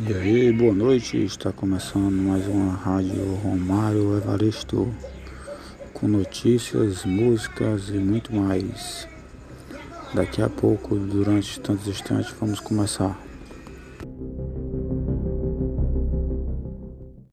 E aí, boa noite. Está começando mais uma rádio Romário Evaristo com notícias, músicas e muito mais. Daqui a pouco, durante tantos instantes, vamos começar.